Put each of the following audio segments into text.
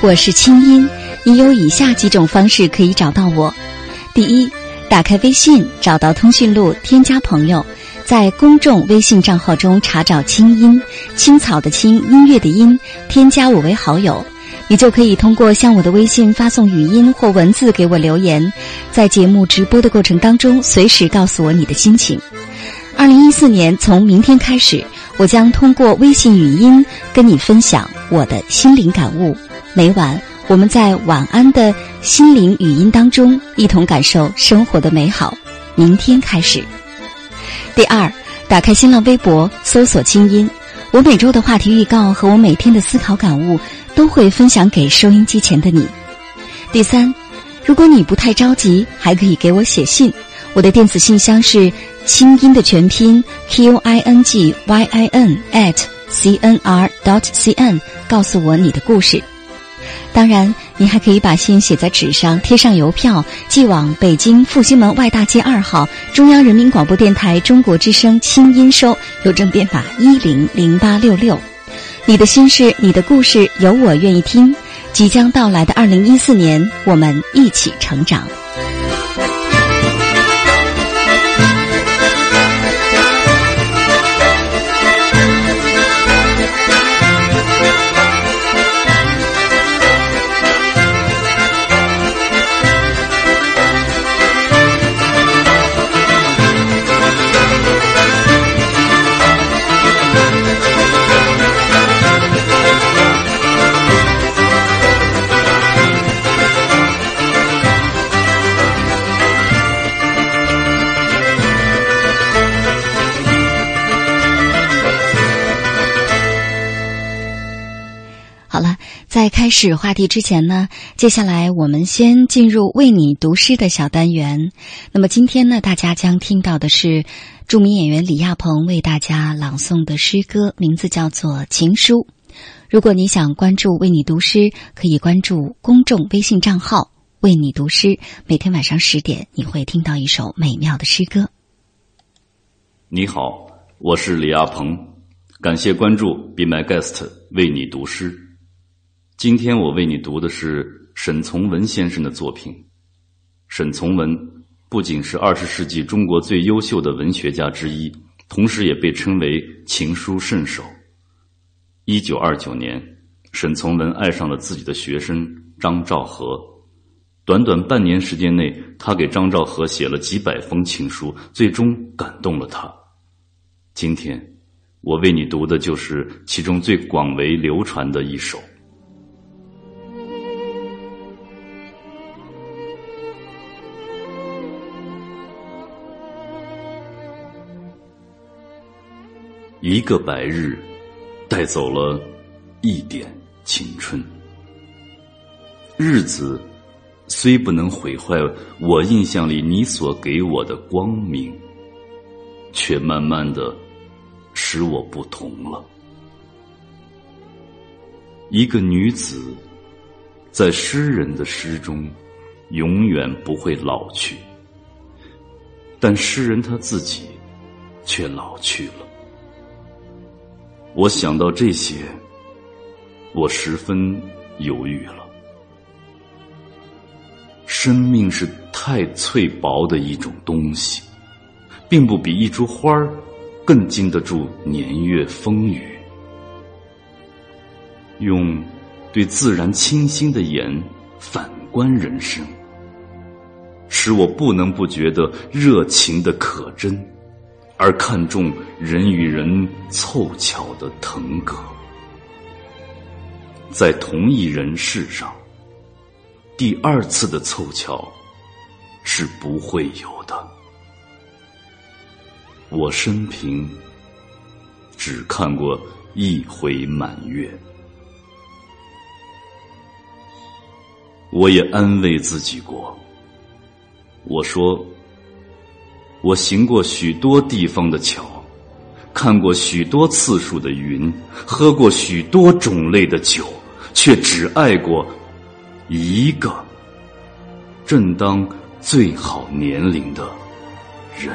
我是清音，你有以下几种方式可以找到我：第一，打开微信，找到通讯录，添加朋友，在公众微信账号中查找“清音青草”的青，音乐的音，添加我为好友。你就可以通过向我的微信发送语音或文字给我留言，在节目直播的过程当中，随时告诉我你的心情。二零一四年从明天开始，我将通过微信语音跟你分享我的心灵感悟。每晚我们在晚安的心灵语音当中，一同感受生活的美好。明天开始。第二，打开新浪微博，搜索“清音”，我每周的话题预告和我每天的思考感悟。都会分享给收音机前的你。第三，如果你不太着急，还可以给我写信。我的电子信箱是清音的全拼 q i n g y i n at c n r dot c n，告诉我你的故事。当然，你还可以把信写在纸上，贴上邮票，寄往北京复兴门外大街二号中央人民广播电台中国之声清音收，邮政编码一零零八六六。你的心事，你的故事，有我愿意听。即将到来的二零一四年，我们一起成长。在开始话题之前呢，接下来我们先进入为你读诗的小单元。那么今天呢，大家将听到的是著名演员李亚鹏为大家朗诵的诗歌，名字叫做《情书》。如果你想关注为你读诗，可以关注公众微信账号“为你读诗”。每天晚上十点，你会听到一首美妙的诗歌。你好，我是李亚鹏，感谢关注 “Be My Guest” 为你读诗。今天我为你读的是沈从文先生的作品。沈从文不仅是二十世纪中国最优秀的文学家之一，同时也被称为情书圣手。一九二九年，沈从文爱上了自己的学生张兆和。短短半年时间内，他给张兆和写了几百封情书，最终感动了他。今天，我为你读的就是其中最广为流传的一首。一个白日，带走了一点青春。日子虽不能毁坏我印象里你所给我的光明，却慢慢的使我不同了。一个女子，在诗人的诗中，永远不会老去，但诗人他自己却老去了。我想到这些，我十分犹豫了。生命是太脆薄的一种东西，并不比一株花儿更经得住年月风雨。用对自然清新的眼反观人生，使我不能不觉得热情的可真。而看重人与人凑巧的腾格，在同一人世上，第二次的凑巧，是不会有的。我生平只看过一回满月，我也安慰自己过。我说，我行过许多地方的桥，看过许多次数的云，喝过许多种类的酒，却只爱过一个正当最好年龄的人。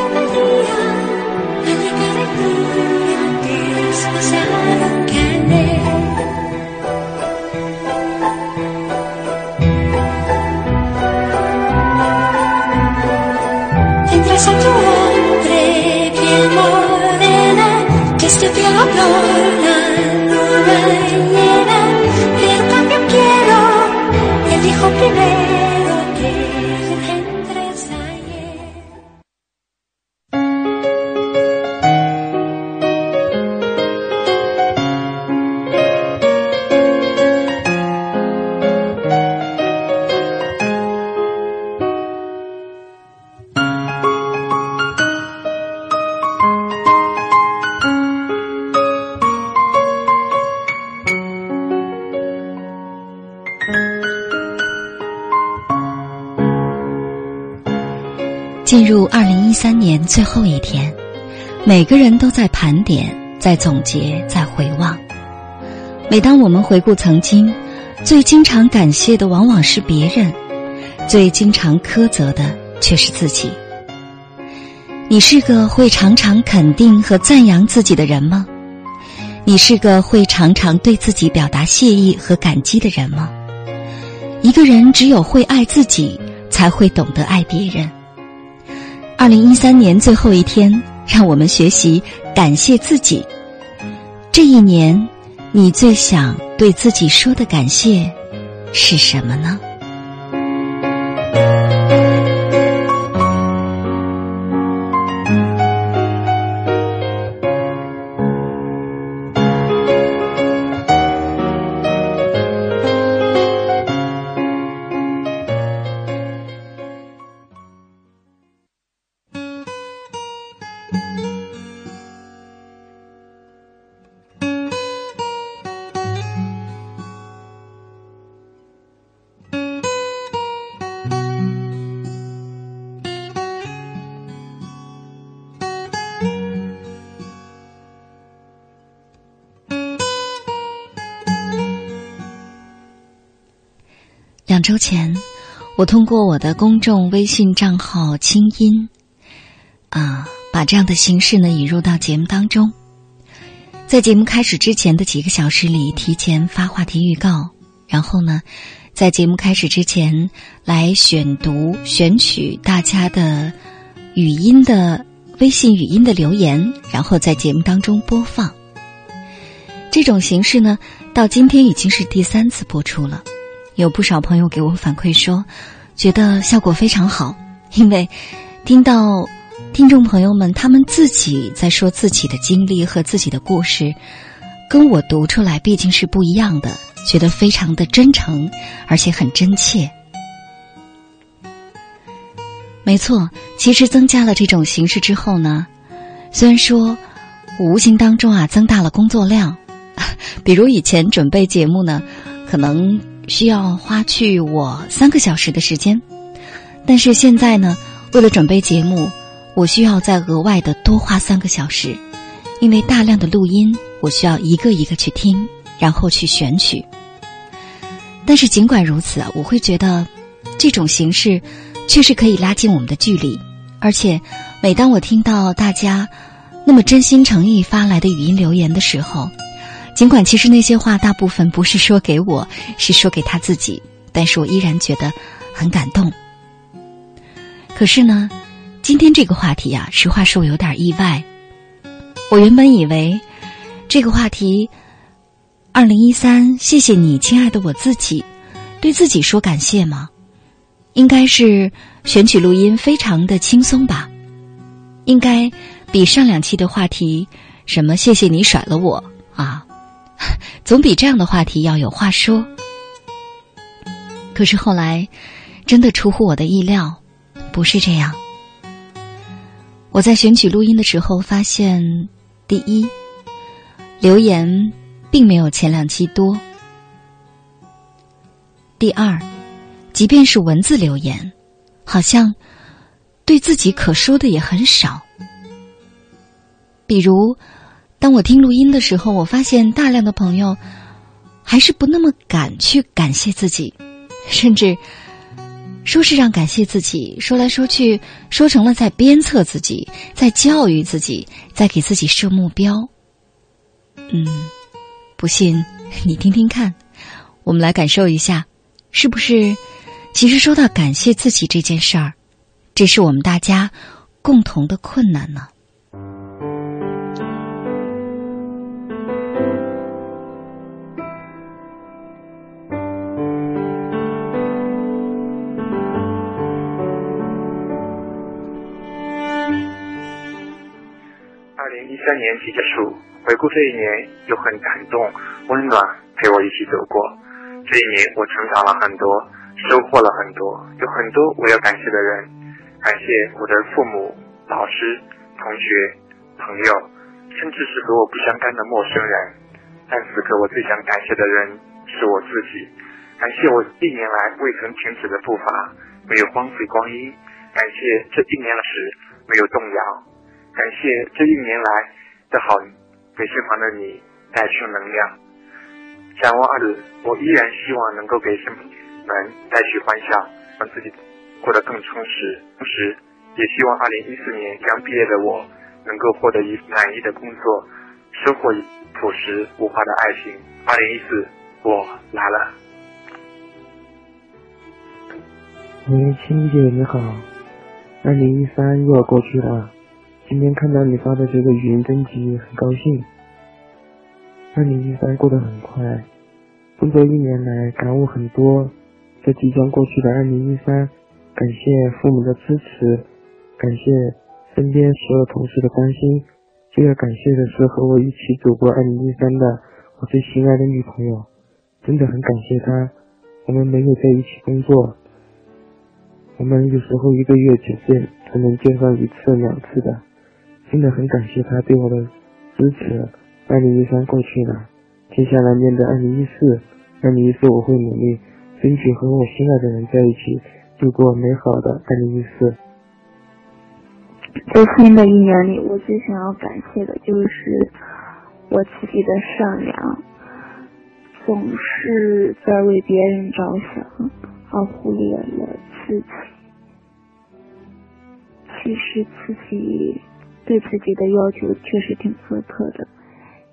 进入二零一三年最后一天，每个人都在盘点、在总结、在回望。每当我们回顾曾经，最经常感谢的往往是别人，最经常苛责的却是自己。你是个会常常肯定和赞扬自己的人吗？你是个会常常对自己表达谢意和感激的人吗？一个人只有会爱自己，才会懂得爱别人。二零一三年最后一天，让我们学习感谢自己。这一年，你最想对自己说的感谢是什么呢？两周前，我通过我的公众微信账号“清音”，啊，把这样的形式呢引入到节目当中。在节目开始之前的几个小时里，提前发话题预告，然后呢，在节目开始之前来选读、选取大家的语音的微信语音的留言，然后在节目当中播放。这种形式呢，到今天已经是第三次播出了。有不少朋友给我反馈说，觉得效果非常好，因为听到听众朋友们他们自己在说自己的经历和自己的故事，跟我读出来毕竟是不一样的，觉得非常的真诚，而且很真切。没错，其实增加了这种形式之后呢，虽然说无形当中啊增大了工作量，比如以前准备节目呢，可能。需要花去我三个小时的时间，但是现在呢，为了准备节目，我需要再额外的多花三个小时，因为大量的录音，我需要一个一个去听，然后去选取。但是尽管如此啊，我会觉得这种形式确实可以拉近我们的距离。而且，每当我听到大家那么真心诚意发来的语音留言的时候，尽管其实那些话大部分不是说给我，是说给他自己，但是我依然觉得很感动。可是呢，今天这个话题啊，实话说，有点意外。我原本以为这个话题，二零一三，谢谢你，亲爱的我自己，对自己说感谢吗？应该是选取录音非常的轻松吧，应该比上两期的话题，什么谢谢你甩了我啊，总比这样的话题要有话说。可是后来，真的出乎我的意料，不是这样。我在选取录音的时候发现，第一，留言并没有前两期多；第二。即便是文字留言，好像对自己可说的也很少。比如，当我听录音的时候，我发现大量的朋友还是不那么敢去感谢自己，甚至说是让感谢自己，说来说去说成了在鞭策自己，在教育自己，在给自己设目标。嗯，不信你听听看，我们来感受一下，是不是？其实说到感谢自己这件事儿，这是我们大家共同的困难呢。三年即结束，回顾这一年，有很感动、温暖陪我一起走过。这一年，我成长了很多。收获了很多，有很多我要感谢的人，感谢我的父母、老师、同学、朋友，甚至是和我不相干的陌生人。但此刻我最想感谢的人是我自己，感谢我一年来未曾停止的步伐，没有荒废光阴；感谢这一年的时没有动摇；感谢这一年来的好给身旁的你带去能量。展望二零，我依然希望能够给身。们带去欢笑，让自己过得更充实。同时，也希望二零一四年刚毕业的我，能够获得一满意的工作，收获朴实无华的爱情。二零一四，我来了。喂，青姐你好，二零一三又要过去了。今天看到你发的这个语音征集，很高兴。二零一三过得很快，工作一年来感悟很多。在即将过去的二零一三，感谢父母的支持，感谢身边所有同事的关心，最要感谢的是和我一起走过二零一三的我最心爱的女朋友，真的很感谢她。我们没有在一起工作，我们有时候一个月见见才能见上一次两次的，真的很感谢他对我的支持。二零一三过去了，接下来面对二零一四，二零一四我会努力。争取和我心爱的人在一起度过美好的二零一四。在新的一年里，我最想要感谢的就是我自己的善良，总是在为别人着想，而忽略了自己。其实自己对自己的要求确实挺苛刻的，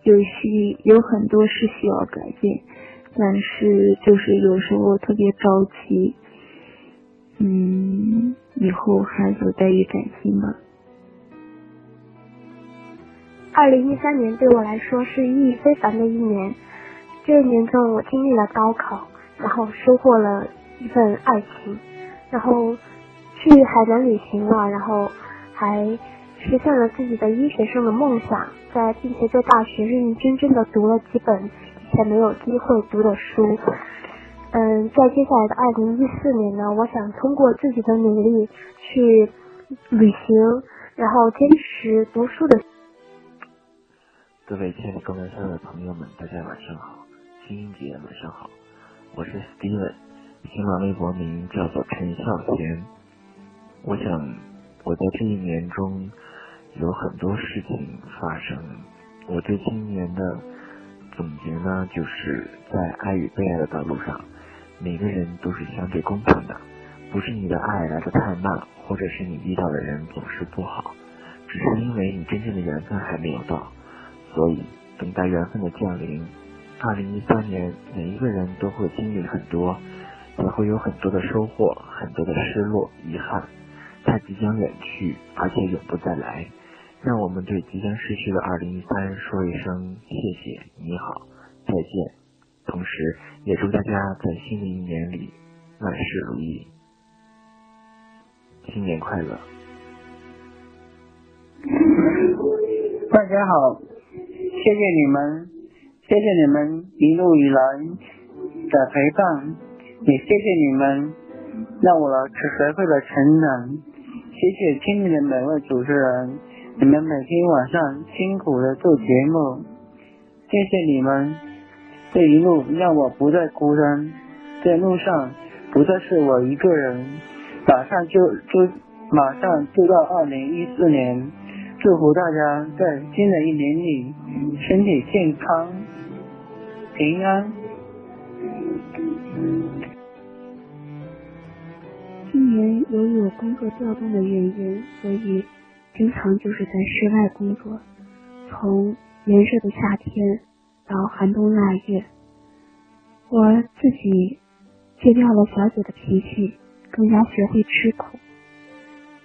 有需有很多是需要改变。但是就是有时候特别着急，嗯，以后还有待于改进吧。二零一三年对我来说是意义非凡的一年，这一年中我经历了高考，然后收获了一份爱情，然后去海南旅行了，然后还实现了自己的医学生的梦想，在并且在大学认认真真的读了几本。以前没有机会读的书，嗯，在接下来的二零一四年呢，我想通过自己的努力去旅行，然后坚持读书的。各位亲爱的公交车的朋友们，大家晚上好，清音姐晚上好，我是 Steven，新浪微博名叫做陈孝贤。我想我在这一年中有很多事情发生，我对今年的总结呢，就是在爱与被爱的道路上，每个人都是相对公平的，不是你的爱来的太慢，或者是你遇到的人总是不好，只是因为你真正的缘分还没有到，所以等待缘分的降临。二零一三年，每一个人都会经历很多，也会有很多的收获，很多的失落、遗憾，它即将远去，而且永不再来。让我们对即将逝去的二零一三说一声谢谢，你好，再见。同时，也祝大家在新的一年里万事如意，新年快乐！大家好，谢谢你们，谢谢你们一路以来的陪伴，也谢谢你们让我学会了成长。谢谢亲密的每位主持人。你们每天晚上辛苦的做节目，谢谢你们这一路让我不再孤单，在路上不再是我一个人。马上就就马上就到二零一四年，祝福大家在新的一年里身体健康、平安。今年由于我工作调动的原因，所以。经常就是在室外工作，从炎热的夏天到寒冬腊月，我自己戒掉了小姐的脾气，更加学会吃苦。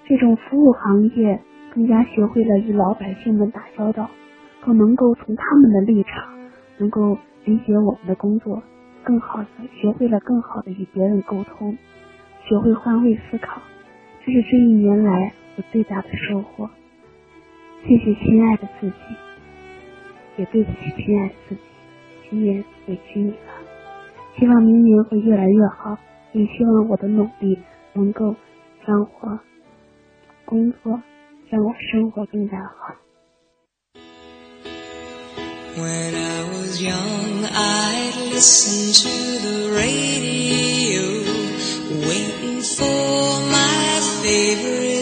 这种服务行业更加学会了与老百姓们打交道，更能够从他们的立场能够理解我们的工作，更好的学会了更好的与别人沟通，学会换位思考。这是这一年来。我最大的收获，谢谢亲爱的自己，也对不起亲爱的自己，今年委屈你了。希望明年会越来越好，也希望我的努力能够让我工作，让我生活更加好。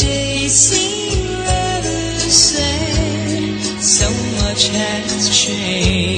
Jason Letter said so much has changed.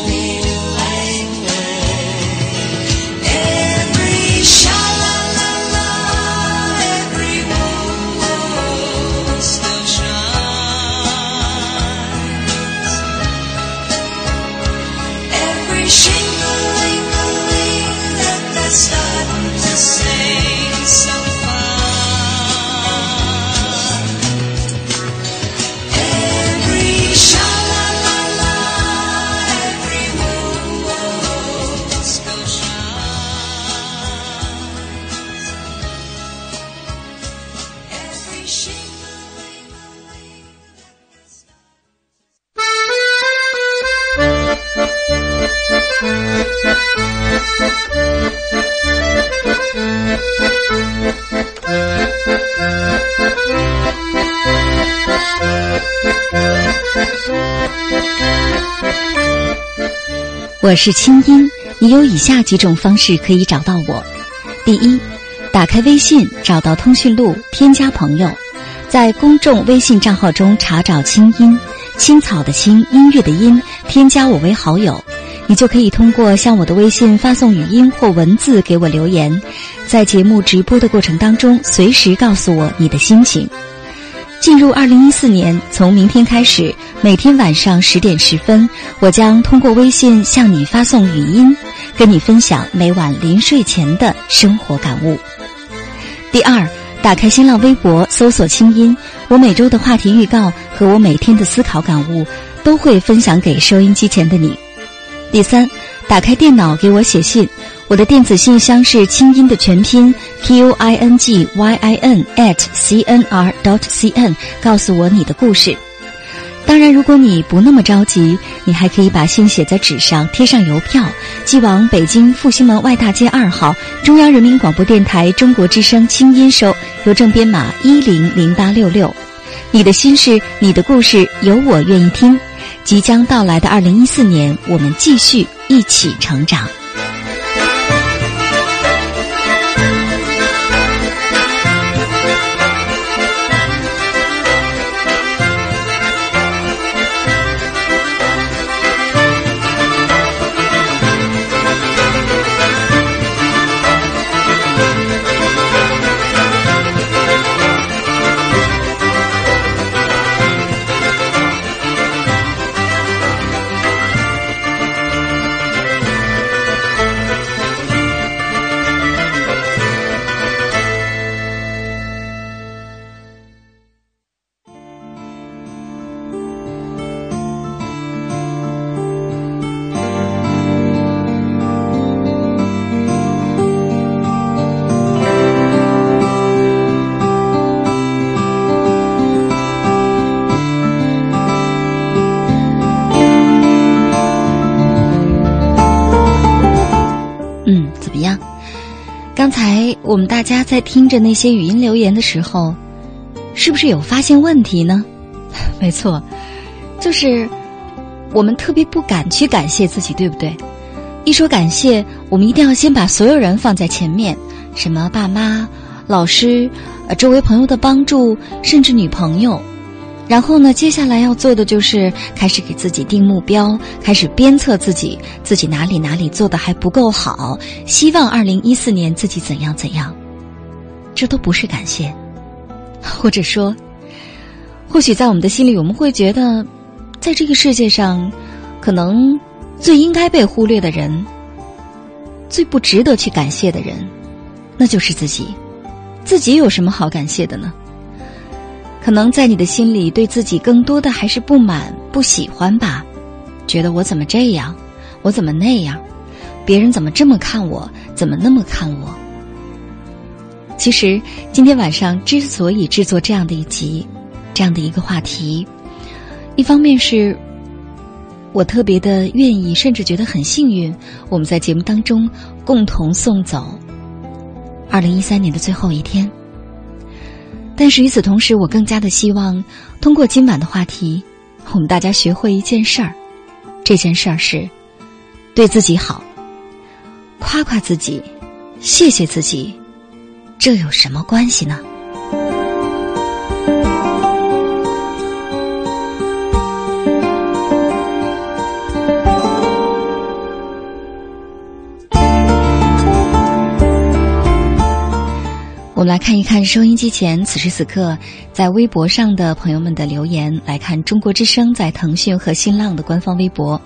我是清音，你有以下几种方式可以找到我：第一，打开微信，找到通讯录，添加朋友，在公众微信账号中查找“清音”，青草的青，音乐的音，添加我为好友，你就可以通过向我的微信发送语音或文字给我留言，在节目直播的过程当中，随时告诉我你的心情。进入二零一四年，从明天开始，每天晚上十点十分，我将通过微信向你发送语音，跟你分享每晚临睡前的生活感悟。第二，打开新浪微博，搜索“清音”，我每周的话题预告和我每天的思考感悟都会分享给收音机前的你。第三，打开电脑给我写信，我的电子信箱是清音的全拼 q i n g y i n at c n r dot c n，告诉我你的故事。当然，如果你不那么着急，你还可以把信写在纸上，贴上邮票，寄往北京复兴门外大街二号中央人民广播电台中国之声清音收，邮政编码一零零八六六。你的心事，你的故事，有我愿意听。即将到来的二零一四年，我们继续一起成长。怎么样？刚才我们大家在听着那些语音留言的时候，是不是有发现问题呢？没错，就是我们特别不敢去感谢自己，对不对？一说感谢，我们一定要先把所有人放在前面，什么爸妈、老师、呃周围朋友的帮助，甚至女朋友。然后呢，接下来要做的就是开始给自己定目标，开始鞭策自己，自己哪里哪里做的还不够好，希望二零一四年自己怎样怎样。这都不是感谢，或者说，或许在我们的心里，我们会觉得，在这个世界上，可能最应该被忽略的人，最不值得去感谢的人，那就是自己。自己有什么好感谢的呢？可能在你的心里，对自己更多的还是不满、不喜欢吧，觉得我怎么这样，我怎么那样，别人怎么这么看我，怎么那么看我。其实今天晚上之所以制作这样的一集，这样的一个话题，一方面是我特别的愿意，甚至觉得很幸运，我们在节目当中共同送走二零一三年的最后一天。但是与此同时，我更加的希望通过今晚的话题，我们大家学会一件事儿。这件事儿是对自己好，夸夸自己，谢谢自己，这有什么关系呢？我们来看一看收音机前此时此刻在微博上的朋友们的留言。来看中国之声在腾讯和新浪的官方微博。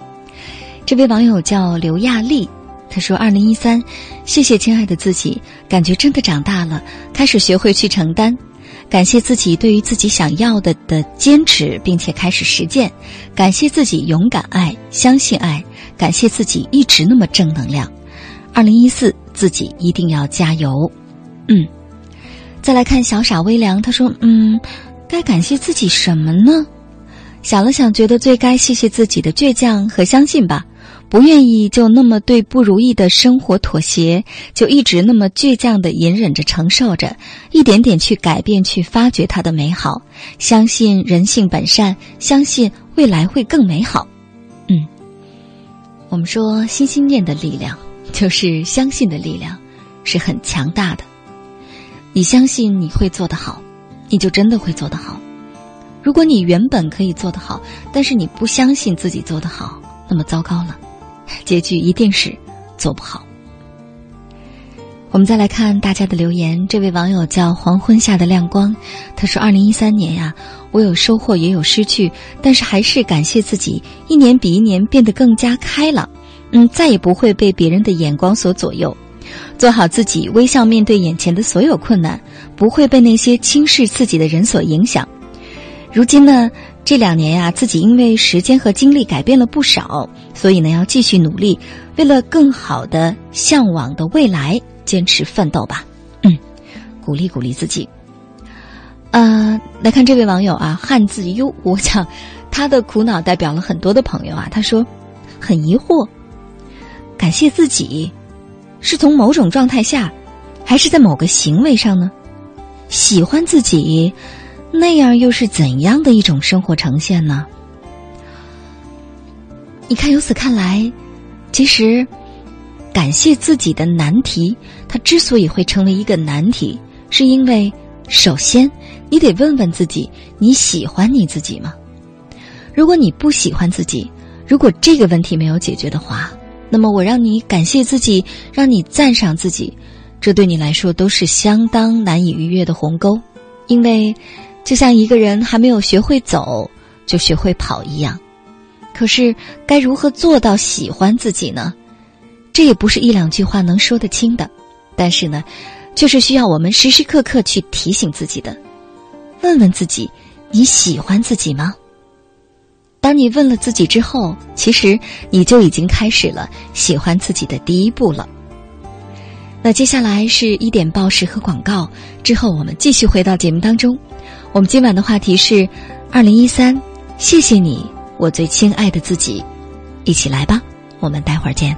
这位网友叫刘亚丽，他说：“二零一三，谢谢亲爱的自己，感觉真的长大了，开始学会去承担。感谢自己对于自己想要的的坚持，并且开始实践。感谢自己勇敢爱，相信爱。感谢自己一直那么正能量。二零一四，自己一定要加油。”嗯。再来看小傻微凉，他说：“嗯，该感谢自己什么呢？想了想，觉得最该谢谢自己的倔强和相信吧。不愿意就那么对不如意的生活妥协，就一直那么倔强的隐忍着承受着，一点点去改变，去发掘它的美好。相信人性本善，相信未来会更美好。嗯，我们说心心念的力量，就是相信的力量，是很强大的。”你相信你会做得好，你就真的会做得好。如果你原本可以做得好，但是你不相信自己做得好，那么糟糕了，结局一定是做不好。我们再来看大家的留言，这位网友叫黄昏下的亮光，他说：“二零一三年呀，我有收获也有失去，但是还是感谢自己，一年比一年变得更加开朗，嗯，再也不会被别人的眼光所左右。”做好自己，微笑面对眼前的所有困难，不会被那些轻视自己的人所影响。如今呢，这两年呀，自己因为时间和精力改变了不少，所以呢，要继续努力，为了更好的向往的未来，坚持奋斗吧。嗯，鼓励鼓励自己。呃，来看这位网友啊，汉字优，我想他的苦恼代表了很多的朋友啊。他说，很疑惑，感谢自己。是从某种状态下，还是在某个行为上呢？喜欢自己，那样又是怎样的一种生活呈现呢？你看，由此看来，其实感谢自己的难题，它之所以会成为一个难题，是因为首先你得问问自己：你喜欢你自己吗？如果你不喜欢自己，如果这个问题没有解决的话。那么我让你感谢自己，让你赞赏自己，这对你来说都是相当难以逾越的鸿沟，因为就像一个人还没有学会走就学会跑一样。可是该如何做到喜欢自己呢？这也不是一两句话能说得清的，但是呢，却是需要我们时时刻刻去提醒自己的。问问自己，你喜欢自己吗？当你问了自己之后，其实你就已经开始了喜欢自己的第一步了。那接下来是一点报时和广告，之后我们继续回到节目当中。我们今晚的话题是：二零一三，谢谢你，我最亲爱的自己，一起来吧，我们待会儿见。